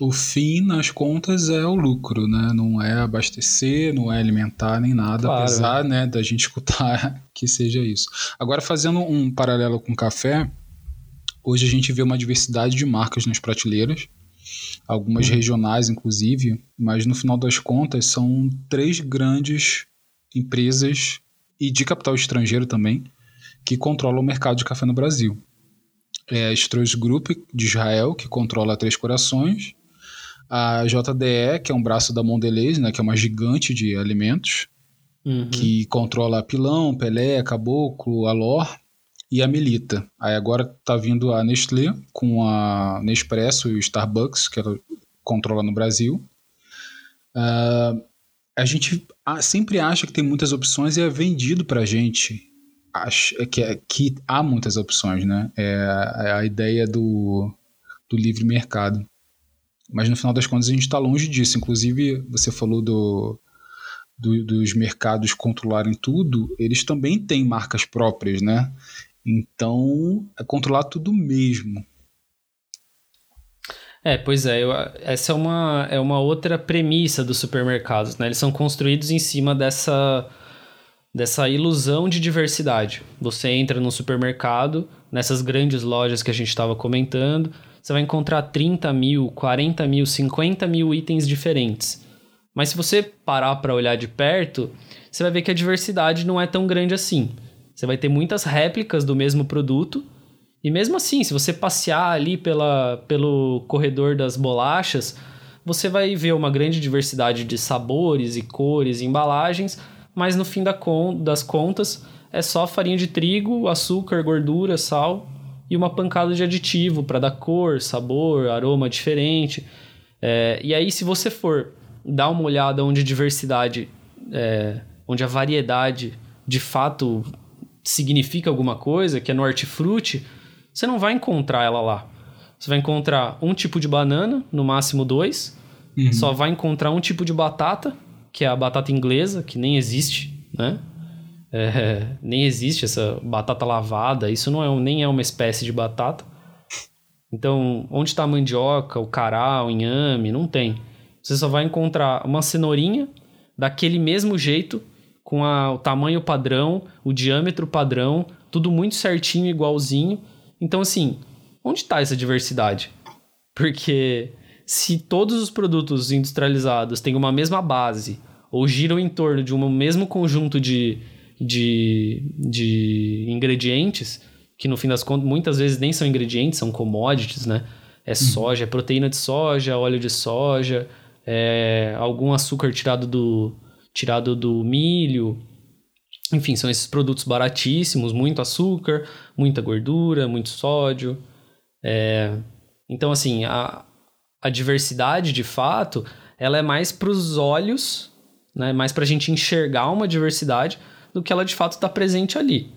O fim, nas contas, é o lucro, né? Não é abastecer, não é alimentar nem nada, claro. apesar né, da gente [LAUGHS] escutar que seja isso. Agora, fazendo um paralelo com café, Hoje a gente vê uma diversidade de marcas nas prateleiras, algumas uhum. regionais inclusive, mas no final das contas são três grandes empresas e de capital estrangeiro também que controlam o mercado de café no Brasil. É a Stroess Group de Israel, que controla Três Corações, a JDE, que é um braço da Mondelez, né, que é uma gigante de alimentos, uhum. que controla Pilão, Pelé, Caboclo, Alor, e a Melita. Aí agora tá vindo a Nestlé com a Nespresso e o Starbucks, que ela controla no Brasil. Uh, a gente sempre acha que tem muitas opções e é vendido pra gente acha, que, é, que há muitas opções, né? É, é a ideia do, do livre mercado. Mas no final das contas a gente está longe disso. Inclusive, você falou do, do, dos mercados controlarem tudo, eles também têm marcas próprias, né? Então, é controlar tudo mesmo. É, pois é, eu, essa é uma, é uma outra premissa dos supermercados, né? Eles são construídos em cima dessa, dessa ilusão de diversidade. Você entra no supermercado, nessas grandes lojas que a gente estava comentando, você vai encontrar 30 mil, 40 mil, 50 mil itens diferentes. Mas se você parar para olhar de perto, você vai ver que a diversidade não é tão grande assim. Você vai ter muitas réplicas do mesmo produto, e mesmo assim, se você passear ali pela, pelo corredor das bolachas, você vai ver uma grande diversidade de sabores e cores e embalagens, mas no fim das contas é só farinha de trigo, açúcar, gordura, sal e uma pancada de aditivo para dar cor, sabor, aroma diferente. É, e aí, se você for dar uma olhada onde a diversidade, é, onde a variedade de fato significa alguma coisa, que é no hortifruti, você não vai encontrar ela lá. Você vai encontrar um tipo de banana, no máximo dois. Uhum. Só vai encontrar um tipo de batata, que é a batata inglesa, que nem existe, né? É, [LAUGHS] nem existe essa batata lavada. Isso não é nem é uma espécie de batata. Então, onde está a mandioca, o cará, o inhame? Não tem. Você só vai encontrar uma cenourinha daquele mesmo jeito, com a, o tamanho padrão, o diâmetro padrão, tudo muito certinho, igualzinho então, assim, onde está essa diversidade? [LAUGHS] Porque se todos os produtos industrializados têm uma mesma base ou giram em torno de um mesmo conjunto de, de, de ingredientes, que no fim das contas muitas vezes nem são ingredientes, são commodities, né? É uhum. soja, é proteína de soja, óleo de soja, é algum açúcar tirado do, tirado do milho, enfim, são esses produtos baratíssimos, muito açúcar, muita gordura, muito sódio. É... Então, assim, a, a diversidade, de fato, ela é mais para os olhos, né? mais para a gente enxergar uma diversidade do que ela de fato está presente ali.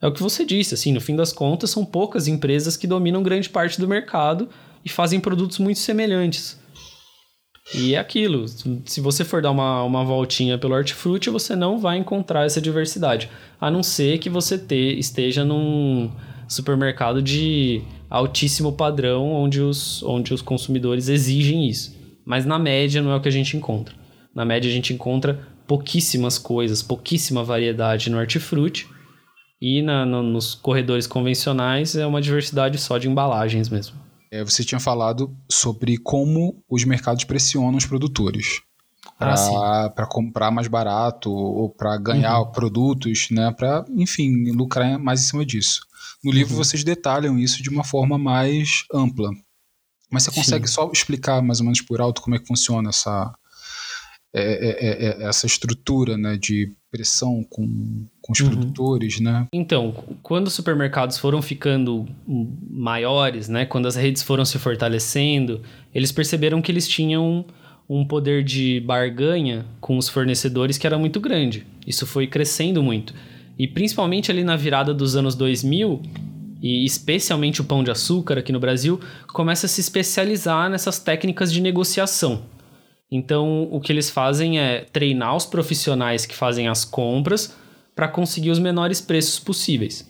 É o que você disse, assim, no fim das contas, são poucas empresas que dominam grande parte do mercado e fazem produtos muito semelhantes. E é aquilo, se você for dar uma, uma voltinha pelo hortifruti, você não vai encontrar essa diversidade. A não ser que você te, esteja num supermercado de altíssimo padrão, onde os, onde os consumidores exigem isso. Mas na média não é o que a gente encontra. Na média a gente encontra pouquíssimas coisas, pouquíssima variedade no hortifruti. E na, no, nos corredores convencionais é uma diversidade só de embalagens mesmo. É, você tinha falado sobre como os mercados pressionam os produtores para ah, comprar mais barato ou para ganhar uhum. produtos, né? Para, enfim, lucrar mais em cima disso. No livro uhum. vocês detalham isso de uma forma mais ampla. Mas você consegue Sim. só explicar mais ou menos por alto como é que funciona essa, é, é, é, é essa estrutura né, de pressão com, com os uhum. produtores, né? Então, quando os supermercados foram ficando maiores, né, quando as redes foram se fortalecendo, eles perceberam que eles tinham um poder de barganha com os fornecedores que era muito grande. Isso foi crescendo muito. E principalmente ali na virada dos anos 2000, e especialmente o pão de açúcar aqui no Brasil, começa a se especializar nessas técnicas de negociação. Então, o que eles fazem é treinar os profissionais que fazem as compras para conseguir os menores preços possíveis.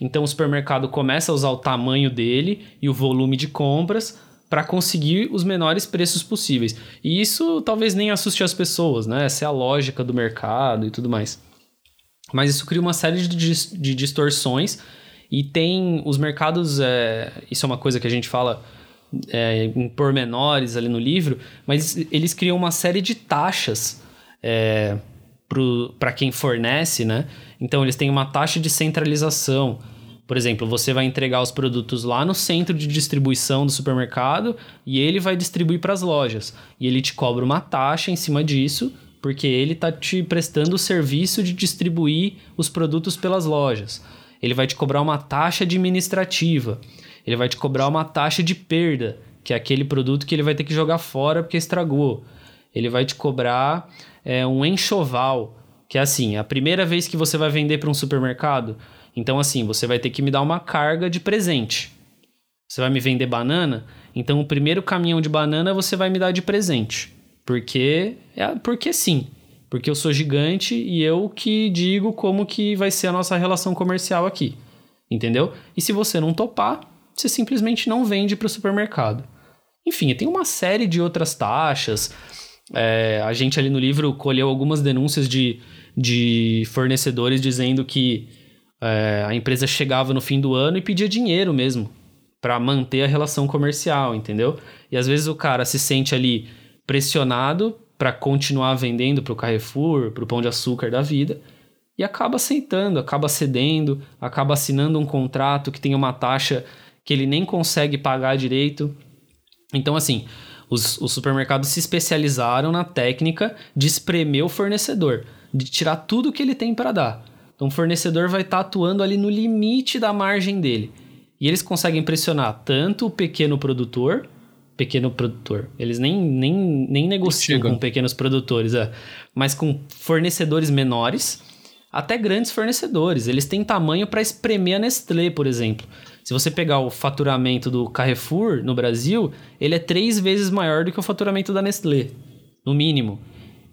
Então, o supermercado começa a usar o tamanho dele e o volume de compras para conseguir os menores preços possíveis. E isso talvez nem assuste as pessoas, né? Essa é a lógica do mercado e tudo mais. Mas isso cria uma série de, distorções e tem os mercados. É, isso é uma coisa que a gente fala é, em pormenores ali no livro, mas eles criam uma série de taxas é, para quem fornece, né? Então eles têm uma taxa de centralização. Por exemplo, você vai entregar os produtos lá no centro de distribuição do supermercado e ele vai distribuir para as lojas. E ele te cobra uma taxa em cima disso, porque ele está te prestando o serviço de distribuir os produtos pelas lojas. Ele vai te cobrar uma taxa administrativa ele vai te cobrar uma taxa de perda, que é aquele produto que ele vai ter que jogar fora porque estragou. Ele vai te cobrar é, um enxoval, que é assim, a primeira vez que você vai vender para um supermercado, então assim, você vai ter que me dar uma carga de presente. Você vai me vender banana, então o primeiro caminhão de banana você vai me dar de presente. Porque é porque sim. Porque eu sou gigante e eu que digo como que vai ser a nossa relação comercial aqui. Entendeu? E se você não topar, você simplesmente não vende para o supermercado. Enfim, tem uma série de outras taxas. É, a gente ali no livro colheu algumas denúncias de, de fornecedores dizendo que é, a empresa chegava no fim do ano e pedia dinheiro mesmo para manter a relação comercial, entendeu? E às vezes o cara se sente ali pressionado para continuar vendendo para o Carrefour, para o Pão de Açúcar da vida e acaba aceitando, acaba cedendo, acaba assinando um contrato que tem uma taxa que ele nem consegue pagar direito. Então, assim, os, os supermercados se especializaram na técnica de espremer o fornecedor, de tirar tudo que ele tem para dar. Então, o fornecedor vai estar tá atuando ali no limite da margem dele. E eles conseguem pressionar tanto o pequeno produtor, pequeno produtor, eles nem, nem, nem negociam Chega. com pequenos produtores, é, mas com fornecedores menores, até grandes fornecedores. Eles têm tamanho para espremer a Nestlé, por exemplo. Se você pegar o faturamento do Carrefour no Brasil, ele é três vezes maior do que o faturamento da Nestlé, no mínimo.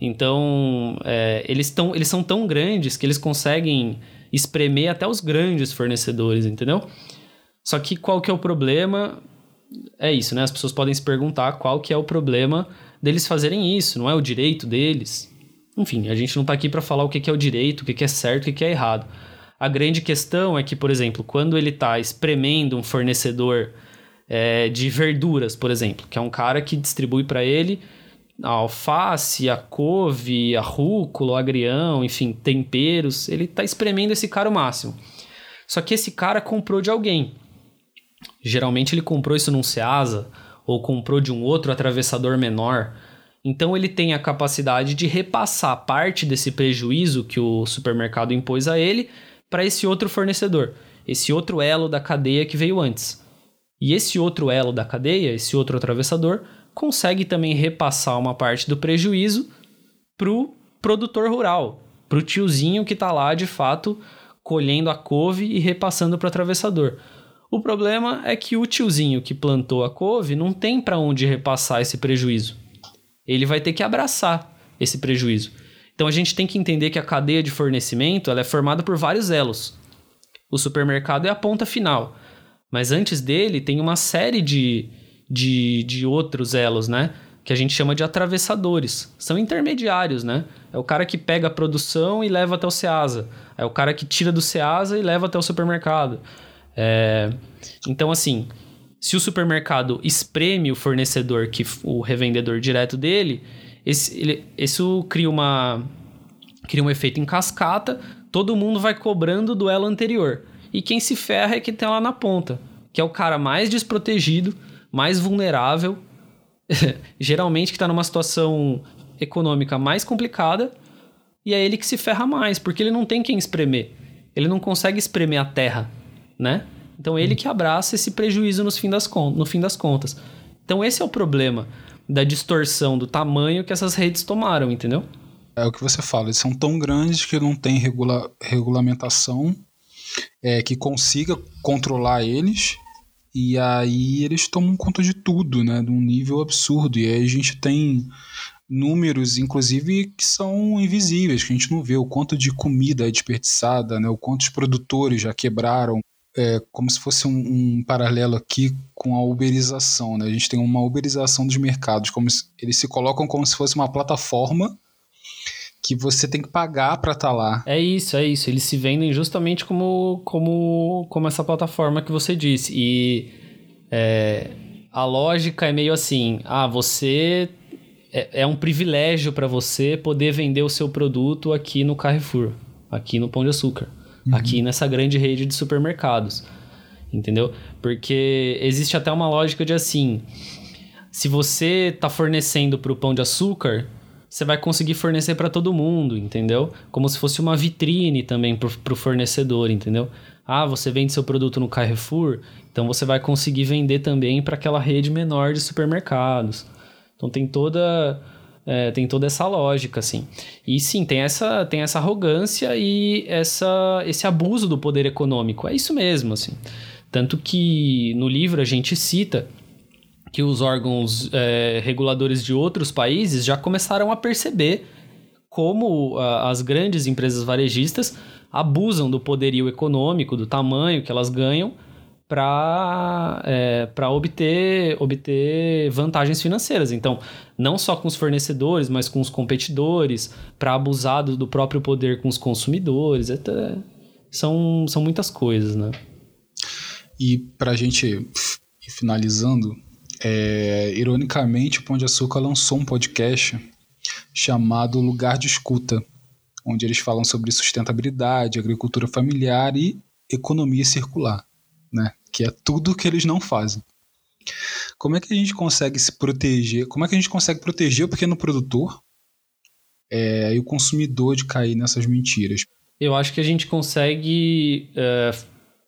Então, é, eles, tão, eles são tão grandes que eles conseguem espremer até os grandes fornecedores, entendeu? Só que qual que é o problema? É isso, né? As pessoas podem se perguntar qual que é o problema deles fazerem isso, não é o direito deles. Enfim, a gente não está aqui para falar o que é o direito, o que é certo, o que é errado. A grande questão é que, por exemplo, quando ele está espremendo um fornecedor é, de verduras, por exemplo, que é um cara que distribui para ele a alface, a couve, a rúcula, o agrião, enfim, temperos, ele está espremendo esse cara o máximo. Só que esse cara comprou de alguém. Geralmente ele comprou isso num Ceasa ou comprou de um outro atravessador menor. Então ele tem a capacidade de repassar parte desse prejuízo que o supermercado impôs a ele para esse outro fornecedor, esse outro elo da cadeia que veio antes. E esse outro elo da cadeia, esse outro atravessador, consegue também repassar uma parte do prejuízo para o produtor rural, para o tiozinho que está lá de fato colhendo a couve e repassando para o atravessador. O problema é que o tiozinho que plantou a couve não tem para onde repassar esse prejuízo ele vai ter que abraçar esse prejuízo. Então a gente tem que entender que a cadeia de fornecimento ela é formada por vários elos. O supermercado é a ponta final, mas antes dele tem uma série de, de, de outros elos, né? Que a gente chama de atravessadores. São intermediários, né? É o cara que pega a produção e leva até o Ceasa. É o cara que tira do Ceasa e leva até o supermercado. É... Então, assim, se o supermercado espreme o fornecedor, que o revendedor direto dele, esse, ele, isso cria uma cria um efeito em cascata, todo mundo vai cobrando do elo anterior. E quem se ferra é que tem lá na ponta, que é o cara mais desprotegido, mais vulnerável, [LAUGHS] geralmente que está numa situação econômica mais complicada, e é ele que se ferra mais, porque ele não tem quem espremer. Ele não consegue espremer a terra, né? Então ele que abraça esse prejuízo fim das, no fim das contas. Então esse é o problema da distorção do tamanho que essas redes tomaram, entendeu? É o que você fala, eles são tão grandes que não tem regula regulamentação é, que consiga controlar eles e aí eles tomam conta de tudo, né, de um nível absurdo. E aí a gente tem números, inclusive, que são invisíveis, que a gente não vê o quanto de comida é desperdiçada, né, o quanto os produtores já quebraram, é, como se fosse um, um, paralelo aqui com a uberização. Né? A gente tem uma uberização dos mercados, como se, eles se colocam como se fosse uma plataforma que você tem que pagar para estar tá lá. É isso, é isso. Eles se vendem justamente como, como, como essa plataforma que você disse. E é, a lógica é meio assim: ah, você. É, é um privilégio para você poder vender o seu produto aqui no Carrefour, aqui no Pão de Açúcar uhum. aqui nessa grande rede de supermercados. Entendeu? Porque existe até uma lógica de assim: se você está fornecendo para o pão de açúcar, você vai conseguir fornecer para todo mundo, entendeu? Como se fosse uma vitrine também para o fornecedor, entendeu? Ah, você vende seu produto no Carrefour, então você vai conseguir vender também para aquela rede menor de supermercados. Então tem toda é, tem toda essa lógica, assim. E sim, tem essa, tem essa arrogância e essa, esse abuso do poder econômico. É isso mesmo, assim. Tanto que no livro a gente cita que os órgãos é, reguladores de outros países já começaram a perceber como a, as grandes empresas varejistas abusam do poderio econômico, do tamanho que elas ganham, para é, obter, obter vantagens financeiras. Então, não só com os fornecedores, mas com os competidores, para abusar do próprio poder com os consumidores. Até, são, são muitas coisas, né? E para a gente ir finalizando, é, ironicamente, o Pão de Açúcar lançou um podcast chamado Lugar de Escuta, onde eles falam sobre sustentabilidade, agricultura familiar e economia circular, né? Que é tudo que eles não fazem. Como é que a gente consegue se proteger? Como é que a gente consegue proteger o pequeno produtor é, e o consumidor de cair nessas mentiras? Eu acho que a gente consegue é,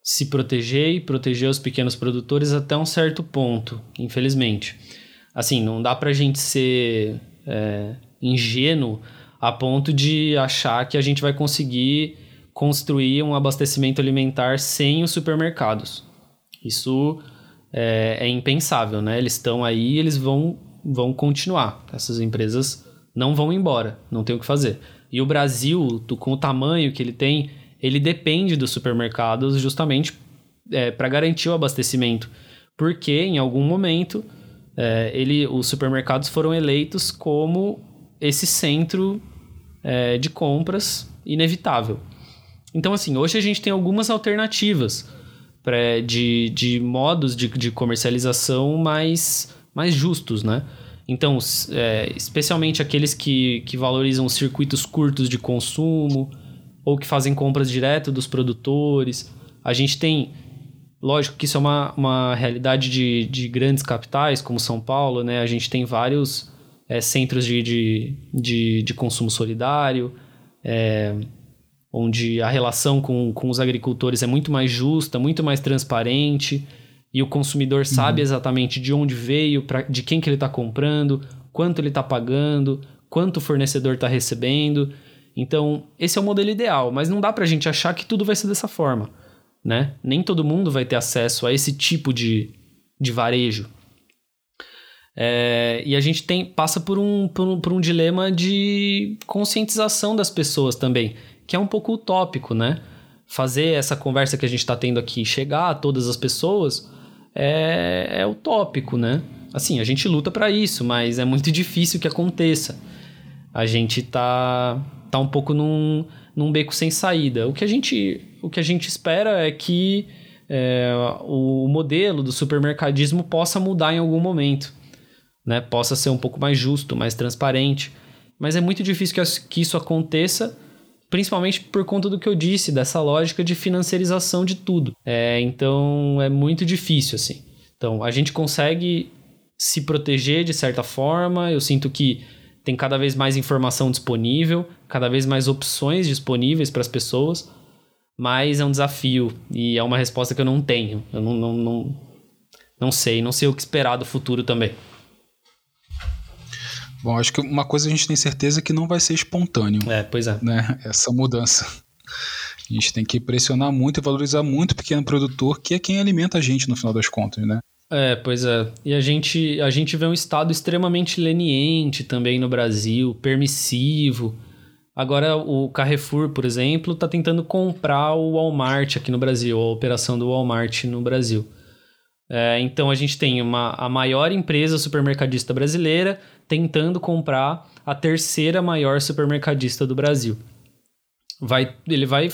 se proteger e proteger os pequenos produtores até um certo ponto, infelizmente. Assim, não dá pra gente ser é, ingênuo a ponto de achar que a gente vai conseguir construir um abastecimento alimentar sem os supermercados. Isso é, é impensável, né? Eles estão aí, eles vão, vão continuar. Essas empresas não vão embora, não tem o que fazer. E o Brasil, com o tamanho que ele tem, ele depende dos supermercados justamente é, para garantir o abastecimento. Porque em algum momento é, ele, os supermercados foram eleitos como esse centro é, de compras inevitável. Então, assim, hoje a gente tem algumas alternativas pra, de, de modos de, de comercialização mais, mais justos, né? Então, é, especialmente aqueles que, que valorizam circuitos curtos de consumo ou que fazem compras direto dos produtores. A gente tem, lógico que isso é uma, uma realidade de, de grandes capitais, como São Paulo, né? A gente tem vários é, centros de, de, de, de, consumo solidário, é, onde a relação com, com os agricultores é muito mais justa, muito mais transparente, e o consumidor sabe uhum. exatamente de onde veio, pra, de quem que ele está comprando, quanto ele está pagando, quanto o fornecedor está recebendo. Então, esse é o modelo ideal, mas não dá para a gente achar que tudo vai ser dessa forma, né? Nem todo mundo vai ter acesso a esse tipo de, de varejo. É, e a gente tem, passa por um, por um, por um dilema de conscientização das pessoas também que é um pouco utópico, né? Fazer essa conversa que a gente está tendo aqui chegar a todas as pessoas é, é utópico, né? Assim, a gente luta para isso, mas é muito [LAUGHS] difícil que aconteça. A gente tá, tá um pouco num, num beco sem saída. O que a gente, o que a gente espera é que é, o modelo do supermercadismo possa mudar em algum momento, né? Possa ser um pouco mais justo, mais transparente. Mas é muito difícil que, que isso aconteça principalmente por conta do que eu disse, dessa lógica de financiarização de tudo. É, então é muito difícil, assim. Então a gente consegue se proteger de certa forma, eu sinto que tem cada vez mais informação disponível, cada vez mais opções disponíveis para as pessoas, mas é um desafio e é uma resposta que eu não tenho. Eu não, não, não, não sei, não sei o que esperar do futuro também. Bom, acho que uma coisa a gente tem certeza que não vai ser espontâneo. É, pois é. Né? Essa mudança. A gente tem que pressionar muito e valorizar muito o pequeno produtor, que é quem alimenta a gente no final das contas, né? É, pois é. E a gente, a gente vê um Estado extremamente leniente também no Brasil, permissivo. Agora, o Carrefour, por exemplo, está tentando comprar o Walmart aqui no Brasil, a operação do Walmart no Brasil. É, então, a gente tem uma, a maior empresa supermercadista brasileira tentando comprar a terceira maior supermercadista do Brasil. Vai, ele vai.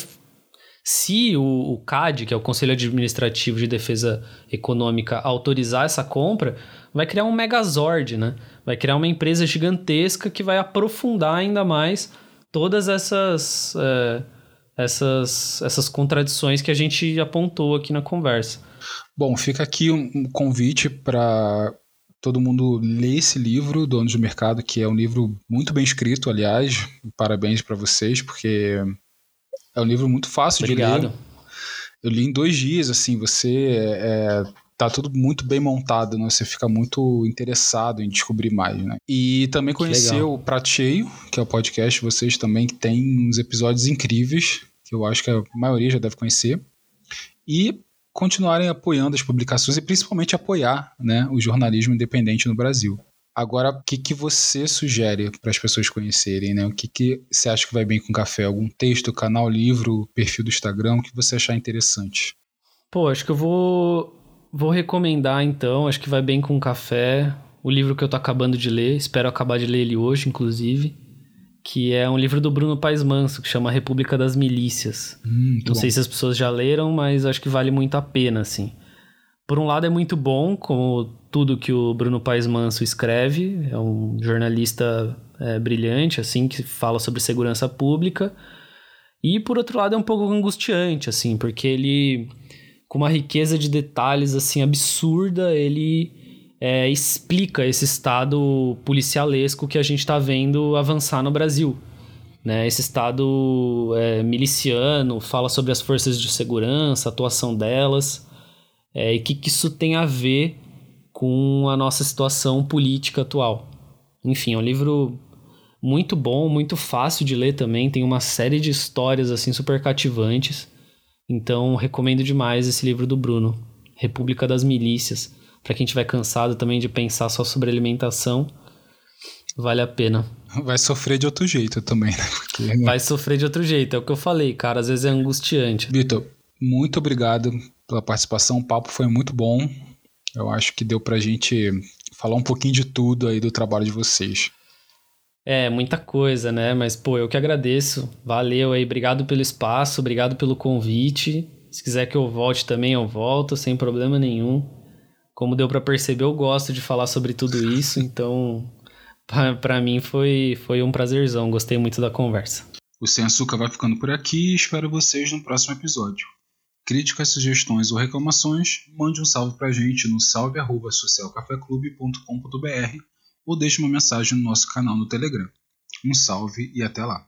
Se o, o CAD, que é o Conselho Administrativo de Defesa Econômica, autorizar essa compra, vai criar um megazord, né? Vai criar uma empresa gigantesca que vai aprofundar ainda mais todas essas, é, essas, essas contradições que a gente apontou aqui na conversa. Bom, fica aqui um convite para todo mundo lê esse livro, Donos do Mercado, que é um livro muito bem escrito, aliás. Parabéns para vocês, porque é um livro muito fácil Obrigado. de ler. Eu li em dois dias, assim, você é, tá tudo muito bem montado, né? Você fica muito interessado em descobrir mais, né? E também conhecer o Prato Cheio, que é o podcast, vocês também, que tem uns episódios incríveis, que eu acho que a maioria já deve conhecer. E continuarem apoiando as publicações e principalmente apoiar né, o jornalismo independente no Brasil. Agora, o que, que você sugere para as pessoas conhecerem? Né? O que, que você acha que vai bem com café? Algum texto, canal, livro, perfil do Instagram? O que você achar interessante? Pô, acho que eu vou vou recomendar então, acho que vai bem com café, o livro que eu tô acabando de ler, espero acabar de ler ele hoje, inclusive, que é um livro do Bruno Paes Manso, que chama República das Milícias. Hum, Não bom. sei se as pessoas já leram, mas acho que vale muito a pena, assim. Por um lado é muito bom, como tudo que o Bruno Paes Manso escreve, é um jornalista é, brilhante, assim, que fala sobre segurança pública. E por outro lado é um pouco angustiante, assim, porque ele, com uma riqueza de detalhes, assim, absurda, ele é, explica esse estado policialesco que a gente está vendo avançar no Brasil. Né? Esse estado é, miliciano fala sobre as forças de segurança, a atuação delas, é, e o que, que isso tem a ver com a nossa situação política atual. Enfim, é um livro muito bom, muito fácil de ler também, tem uma série de histórias assim super cativantes. Então, recomendo demais esse livro do Bruno, República das Milícias. Para quem estiver cansado também de pensar só sobre alimentação, vale a pena. Vai sofrer de outro jeito também, né? Porque... Vai sofrer de outro jeito, é o que eu falei, cara, às vezes é angustiante. Vitor, muito obrigado pela participação, o papo foi muito bom. Eu acho que deu pra gente falar um pouquinho de tudo aí do trabalho de vocês. É, muita coisa, né? Mas, pô, eu que agradeço. Valeu aí, obrigado pelo espaço, obrigado pelo convite. Se quiser que eu volte também, eu volto, sem problema nenhum. Como deu para perceber, eu gosto de falar sobre tudo isso, [LAUGHS] então para mim foi, foi um prazerzão, gostei muito da conversa. O Sem Açúcar vai ficando por aqui e espero vocês no próximo episódio. Críticas, sugestões ou reclamações, mande um salve pra gente no salve.socialcafeclube.com.br ou deixe uma mensagem no nosso canal no Telegram. Um salve e até lá!